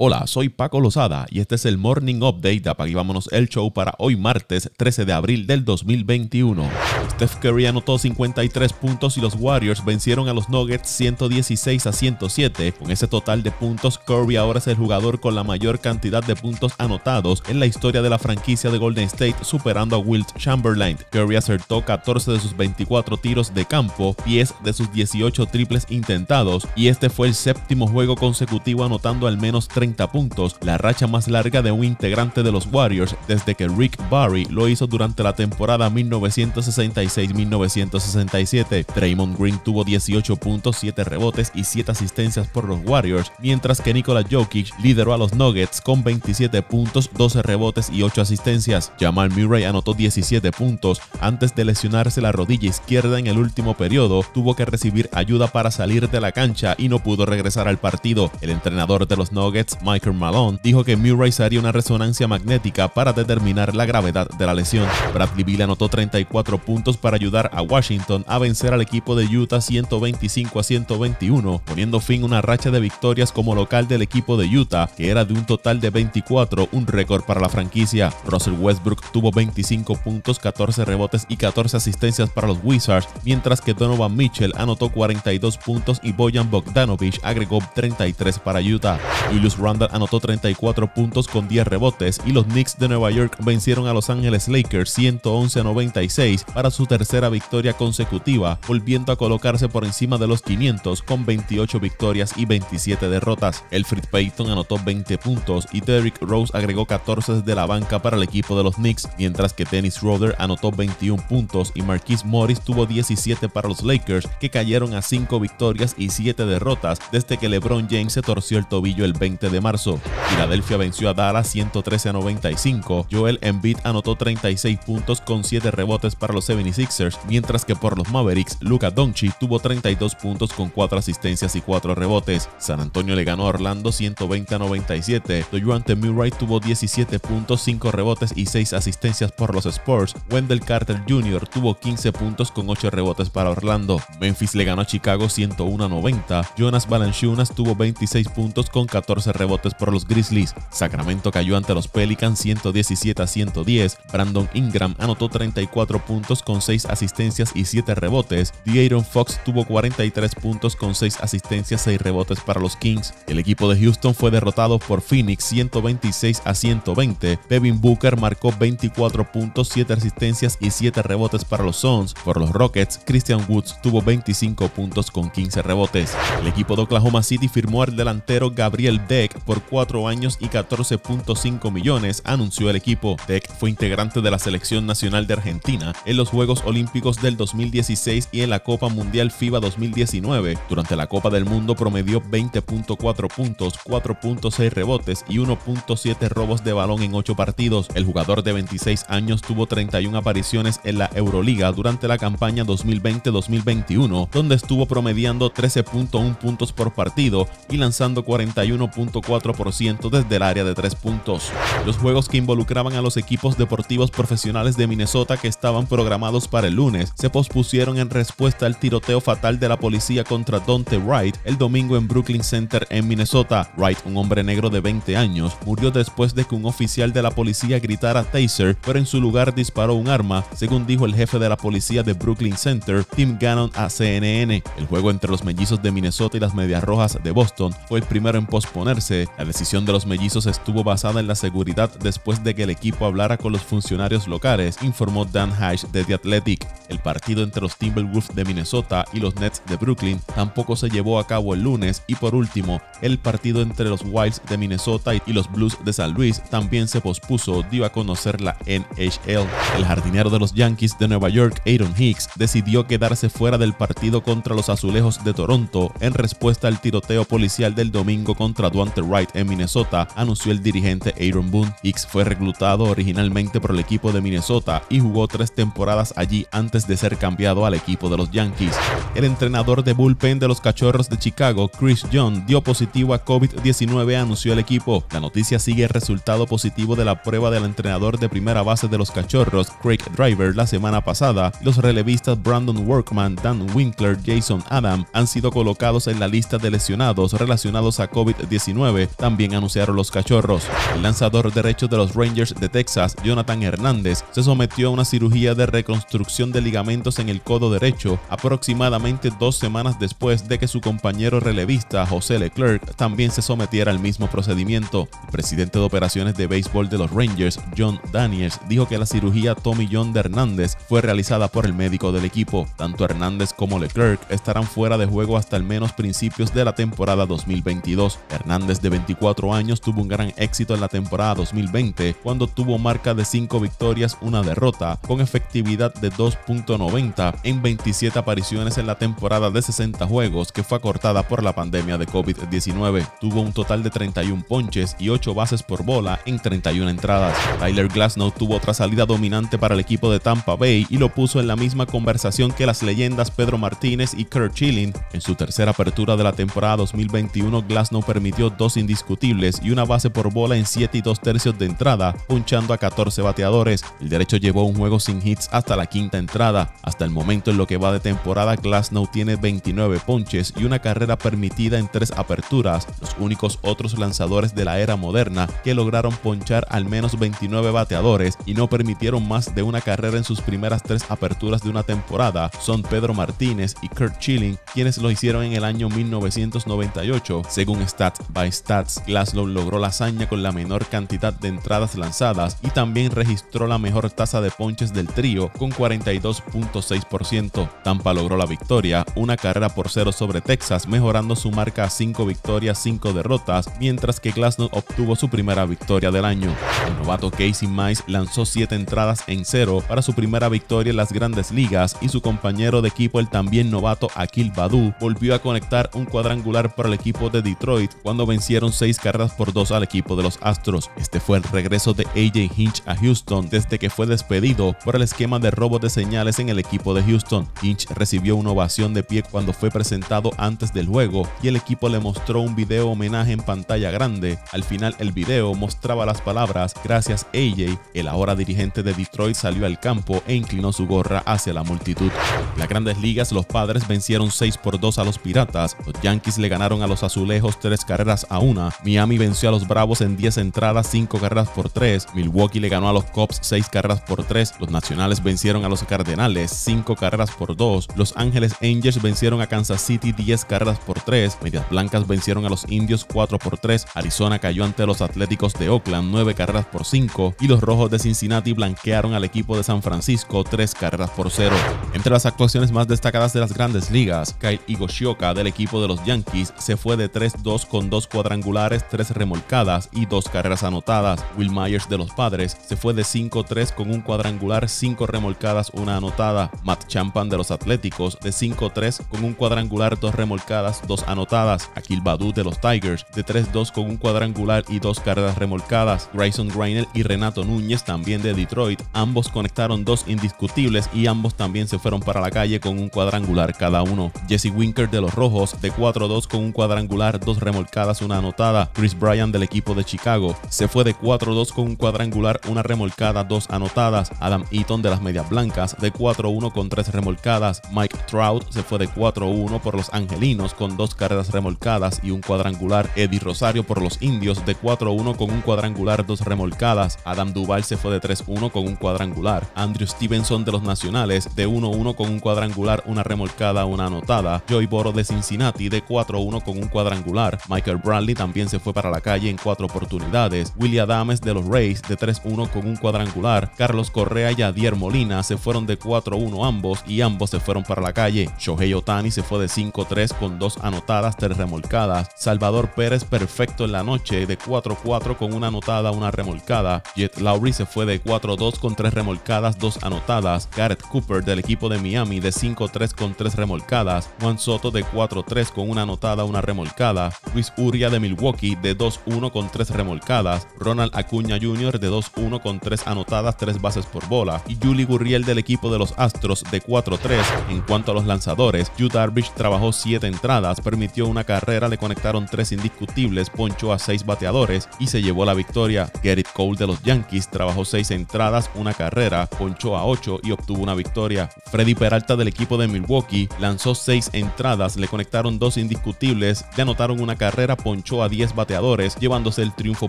Hola, soy Paco Lozada y este es el Morning Update de Apaguívámonos el Show para hoy martes 13 de abril del 2021. Steph Curry anotó 53 puntos y los Warriors vencieron a los Nuggets 116 a 107. Con ese total de puntos, Curry ahora es el jugador con la mayor cantidad de puntos anotados en la historia de la franquicia de Golden State, superando a Wilt Chamberlain. Curry acertó 14 de sus 24 tiros de campo, 10 de sus 18 triples intentados y este fue el séptimo juego consecutivo anotando al menos 30 puntos, la racha más larga de un integrante de los Warriors desde que Rick Barry lo hizo durante la temporada 1966-1967. Draymond Green tuvo 18 puntos, 7 rebotes y 7 asistencias por los Warriors, mientras que Nikola Jokic lideró a los Nuggets con 27 puntos, 12 rebotes y 8 asistencias. Jamal Murray anotó 17 puntos antes de lesionarse la rodilla izquierda en el último periodo, tuvo que recibir ayuda para salir de la cancha y no pudo regresar al partido. El entrenador de los Nuggets, Michael Malone, dijo que Murray se haría una resonancia magnética para determinar la gravedad de la lesión. Bradley Beal anotó 34 puntos para ayudar a Washington a vencer al equipo de Utah 125 a 121, poniendo fin a una racha de victorias como local del equipo de Utah, que era de un total de 24, un récord para la franquicia. Russell Westbrook tuvo 25 puntos, 14 rebotes y 14 asistencias para los Wizards, mientras que Donovan Mitchell anotó 42 puntos y Bojan Bogdanovic agregó 33 para Utah. Julius Randall anotó 34 puntos con 10 rebotes y los Knicks de Nueva York vencieron a Los Angeles Lakers 111 a 96 para su tercera victoria consecutiva, volviendo a colocarse por encima de los 500 con 28 victorias y 27 derrotas. Elfrid Payton anotó 20 puntos y Derrick Rose agregó 14 desde la banca para el equipo de los Knicks, mientras que Dennis Roder anotó 21 puntos y Marquise Morris tuvo 17 para los Lakers, que cayeron a 5 victorias y 7 derrotas desde que LeBron James se torció el tobillo el 20 de marzo. Filadelfia venció a Dallas 113 a 95. Joel Embiid anotó 36 puntos con 7 rebotes para los 76ers, mientras que por los Mavericks, Luka Doncic tuvo 32 puntos con 4 asistencias y 4 rebotes. San Antonio le ganó a Orlando 120 a 97. Doyuante Murray tuvo 17 puntos, 5 rebotes y 6 asistencias por los Spurs. Wendell Carter Jr. tuvo 15 puntos con 8 rebotes para Orlando. Memphis le ganó a Chicago 101 a 90. Jonas Valanciunas tuvo 26 puntos con 14 rebotes rebotes por los Grizzlies. Sacramento cayó ante los Pelicans 117 a 110. Brandon Ingram anotó 34 puntos con 6 asistencias y 7 rebotes. De'Aaron Fox tuvo 43 puntos con 6 asistencias y 6 rebotes para los Kings. El equipo de Houston fue derrotado por Phoenix 126 a 120. Devin Booker marcó 24 puntos, 7 asistencias y 7 rebotes para los Suns. Por los Rockets, Christian Woods tuvo 25 puntos con 15 rebotes. El equipo de Oklahoma City firmó al delantero Gabriel Deck por 4 años y 14.5 millones, anunció el equipo. Deck fue integrante de la selección nacional de Argentina en los Juegos Olímpicos del 2016 y en la Copa Mundial FIBA 2019. Durante la Copa del Mundo promedió 20.4 puntos, 4.6 rebotes y 1.7 robos de balón en 8 partidos. El jugador de 26 años tuvo 31 apariciones en la Euroliga durante la campaña 2020-2021, donde estuvo promediando 13.1 puntos por partido y lanzando 41.4 4% desde el área de 3 puntos. Los juegos que involucraban a los equipos deportivos profesionales de Minnesota que estaban programados para el lunes se pospusieron en respuesta al tiroteo fatal de la policía contra Dante Wright el domingo en Brooklyn Center en Minnesota. Wright, un hombre negro de 20 años, murió después de que un oficial de la policía gritara taser, pero en su lugar disparó un arma, según dijo el jefe de la policía de Brooklyn Center, Tim Gannon a CNN. El juego entre los mellizos de Minnesota y las Medias Rojas de Boston fue el primero en posponerse la decisión de los mellizos estuvo basada en la seguridad después de que el equipo hablara con los funcionarios locales, informó Dan Hatch de The Athletic. El partido entre los Timberwolves de Minnesota y los Nets de Brooklyn tampoco se llevó a cabo el lunes y por último, el partido entre los Wilds de Minnesota y los Blues de San Luis también se pospuso, dio a conocer la NHL. El jardinero de los Yankees de Nueva York, Aaron Hicks, decidió quedarse fuera del partido contra los Azulejos de Toronto en respuesta al tiroteo policial del domingo contra Duante Wright en Minnesota, anunció el dirigente Aaron Boone. Hicks fue reclutado originalmente por el equipo de Minnesota y jugó tres temporadas allí antes de ser cambiado al equipo de los Yankees. El entrenador de bullpen de los Cachorros de Chicago, Chris John, dio positivo a COVID-19, anunció el equipo. La noticia sigue el resultado positivo de la prueba del entrenador de primera base de los Cachorros, Craig Driver, la semana pasada. Los relevistas Brandon Workman, Dan Winkler, Jason Adam han sido colocados en la lista de lesionados relacionados a COVID-19 COVID-19, también anunciaron los cachorros. El lanzador derecho de los Rangers de Texas, Jonathan Hernández, se sometió a una cirugía de reconstrucción de ligamentos en el codo derecho aproximadamente dos semanas después de que su compañero relevista José Leclerc también se sometiera al mismo procedimiento. El presidente de operaciones de béisbol de los Rangers, John Daniels, dijo que la cirugía Tommy John de Hernández fue realizada por el médico del equipo. Tanto Hernández como Leclerc estarán fuera de juego hasta al menos principios de la temporada 2022. Hernández de 24 años tuvo un gran éxito en la temporada 2020 cuando tuvo marca de 5 victorias, una derrota, con efectividad de 2.90 en 27 apariciones en la temporada de 60 juegos que fue acortada por la pandemia de COVID-19. Tuvo un total de 31 ponches y 8 bases por bola en 31 entradas. Tyler Glasnow tuvo otra salida dominante para el equipo de Tampa Bay y lo puso en la misma conversación que las leyendas Pedro Martínez y Kurt Schilling. En su tercera apertura de la temporada 2021, Glasnow permitió indiscutibles y una base por bola en 7 y 2 tercios de entrada, punchando a 14 bateadores. El derecho llevó un juego sin hits hasta la quinta entrada. Hasta el momento en lo que va de temporada, Glasnow tiene 29 ponches y una carrera permitida en tres aperturas, los únicos otros lanzadores de la era moderna que lograron ponchar al menos 29 bateadores y no permitieron más de una carrera en sus primeras tres aperturas de una temporada son Pedro Martínez y Kurt Schilling, quienes lo hicieron en el año 1998. Según Stats by Stats, Glasnow logró la hazaña con la menor cantidad de entradas lanzadas y también registró la mejor tasa de ponches del trío con 42.6%. Tampa logró la victoria, una carrera por cero sobre Texas, mejorando su marca a 5 victorias, 5 derrotas, mientras que Glasnow obtuvo su primera victoria del año. El novato Casey Mize lanzó 7 entradas en cero para su primera victoria en las grandes ligas y su compañero de equipo, el también novato Akil Badu, volvió a conectar un cuadrangular para el equipo de Detroit cuando vencieron 6 carreras por 2 al equipo de los Astros. Este fue el regreso de AJ Hinch a Houston desde que fue despedido por el esquema de robo de señales en el equipo de Houston. Hinch recibió una ovación de pie cuando fue presentado antes del juego y el equipo le mostró un video homenaje en pantalla grande. Al final el video mostraba las palabras Gracias AJ. El ahora dirigente de Detroit salió al campo e inclinó su gorra hacia la multitud. En las grandes ligas los padres vencieron 6 por 2 a los Piratas. Los Yankees le ganaron a los Azulejos 3 carreras a 1. Miami venció a los Bravos en 10 entradas 5 carreras por 3. Milwaukee le ganó a los Cubs 6 carreras por 3. Los Nacionales vencieron a los Cardenales 5 carreras por 2. Los Ángeles Angels vencieron a Kansas City 10 carreras por 3. Medias Blancas vencieron a los Indios 4 por 3. Arizona cayó ante los Atléticos de Oakland 9 carreras por 5. Y los Rojos de Cincinnati blanquearon al equipo de San Francisco 3 carreras por 0. Entre las actuaciones más destacadas de las grandes ligas, Kyle Higashioka del equipo de los Yankees se fue de 3-2 con 2 cuadrangulares, 3 remolcadas y 2 carreras anotadas. Will Myers de los Padres se fue de 5-3 con un cuadrangular, 5 remolcadas, 1 anotada. Matt Champan de los Atléticos de 5-3 con un cuadrangular, 2 remolcadas, 2 anotadas. Akil Badu de los Tigers de 3-2 con un cuadrangular y 2 carreras remolcadas. Grayson Greinel y Renato Núñez también de Detroit, ambos conectaron dos indiscutibles y ambos también se fueron para la calle con un cuadrangular cada uno. Jesse Winker de los Rojos de 4-2 con un cuadrangular, 2 remolcadas, 1 anotada. Chris Bryan del equipo de Chicago se fue de 4-2 con un cuadrangular, una remolcada, 2 anotadas. Adam Eaton de las Medias Blancas de 4-1 con 3 remolcadas. Mike Trout se fue de 4-1 por los Angelinos con 2 carreras remolcadas y un cuadrangular. Eddie Rosario por los Indios de 4-1 con un cuadrangular, 2 remolcadas. Adam Duval se fue de 3-1 con un cuadrangular. Andrew Stevenson de los Nacionales de 1-1 con un cuadrangular, una remolcada, una anotada. Joey Boro de Cincinnati de 4-1 con un cuadrangular. Michael Bradley también se fue para la calle en 4 oportunidades. Willie Adames de los Rays de 3-1 con un cuadrangular. Carlos Correa y Adier Molina se fueron de 4-1 ambos y ambos se fueron para la calle. Shohei Otani se fue de 5-3 con 2 anotadas, 3 remolcadas. Salvador Pérez perfecto en la noche de 4-4 con una anotada, una remolcada. Jet Lowry se fue de 4-2 con 3 remolcadas, 2 anotadas. Garrett Cooper del equipo de Miami de 5-3 con 3 remolcadas. Juan Soto de 4-3 con una anotada, una remolcada. Luis Uria de Milwaukee de 2-1 con 3 remolcadas. Ronald Acuña Jr. de 2-1 con 3 anotadas, 3 bases por bola. Y Julie Gurriel del equipo de los Astros de 4-3. En cuanto a los lanzadores, Yu Darvish trabajó 7 entradas, permitió una carrera, le conectaron 3 indiscutibles, ponchó a 6 bateadores y se llevó la victoria. Gerrit Cole de los Yankees trabajó 6 entradas, una carrera, ponchó a 8 y obtuvo una victoria. Freddy Peralta del equipo de Milwaukee lanzó 6 entradas, le conectaron dos indiscutibles, le anotaron una carrera, ponchó a 10 bateadores, llevándose el triunfo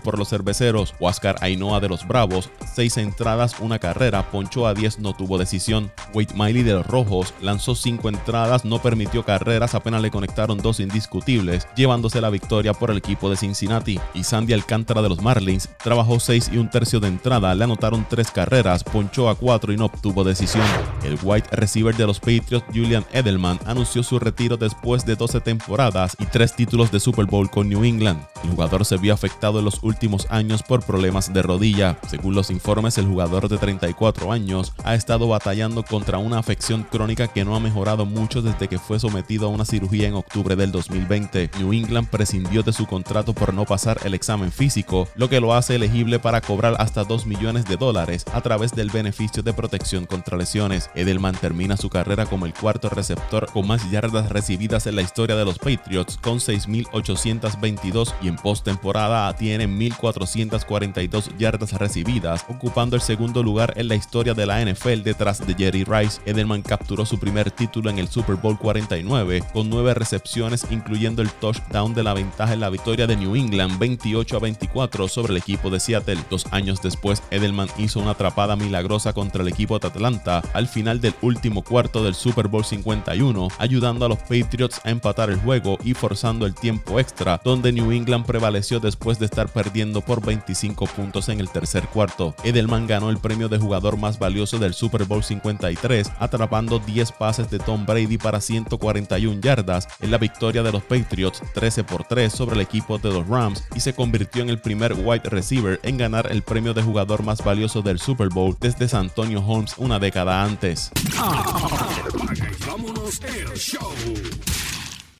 por los cerveceros. Oscar Ainhoa de los Bravos, 6 entradas, una carrera, ponchó a 10, no tuvo decisión. Wade Miley de los Rojos lanzó 5 entradas, no permitió carreras, apenas le conectaron dos indiscutibles, llevándose la victoria por el equipo de Cincinnati. Y Sandy Alcántara de los Marlins trabajó 6 y un tercio de entrada, le anotaron 3 carreras, ponchó a 4 y no obtuvo decisión. El wide receiver de los Patriots, Julian Edelman, anunció su retiro después de 12 temporadas y 3 títulos de Super Bowl con New England. El jugador se vio afectado en los últimos años por problemas de rodilla. Según los informes, el jugador de 34 años ha estado batallando contra una afección crónica que no ha mejorado mucho desde que fue sometido a una cirugía en octubre del 2020. New England prescindió de su contrato por no pasar el examen físico, lo que lo hace elegible para cobrar hasta 2 millones de dólares a través del beneficio de protección contra lesiones. Edelman termina su carrera como el cuarto receptor con más yardas recibidas en la historia de los Patriots con 6.822 y en postemporada tiene 1.442 yardas recibidas, ocupando el segundo lugar en la historia de la NFL detrás de Jerry Rice. Edelman capturó su primer título en el Super Bowl 49 con nueve recepciones, incluyendo el touchdown de la ventaja en la victoria de New England 28 a 24 sobre el equipo de Seattle. Dos años después, Edelman hizo una atrapada milagrosa contra el equipo de Atlanta al final del último cuarto del Super Bowl 51, ayudando a los Patriots a empatar el juego y forzando el tiempo extra, donde New England prevaleció después de estar perdiendo por 25 puntos en el tercer cuarto. Edelman ganó el premio de jugador más valioso del Super Bowl 53, atrapando 10 pases de Tom Brady para 141 yardas en la victoria de los Patriots 13 por 3 sobre el equipo de los Rams y se convirtió en el primer wide receiver en ganar el premio de jugador más valioso del Super Bowl desde San Antonio Holmes una década antes.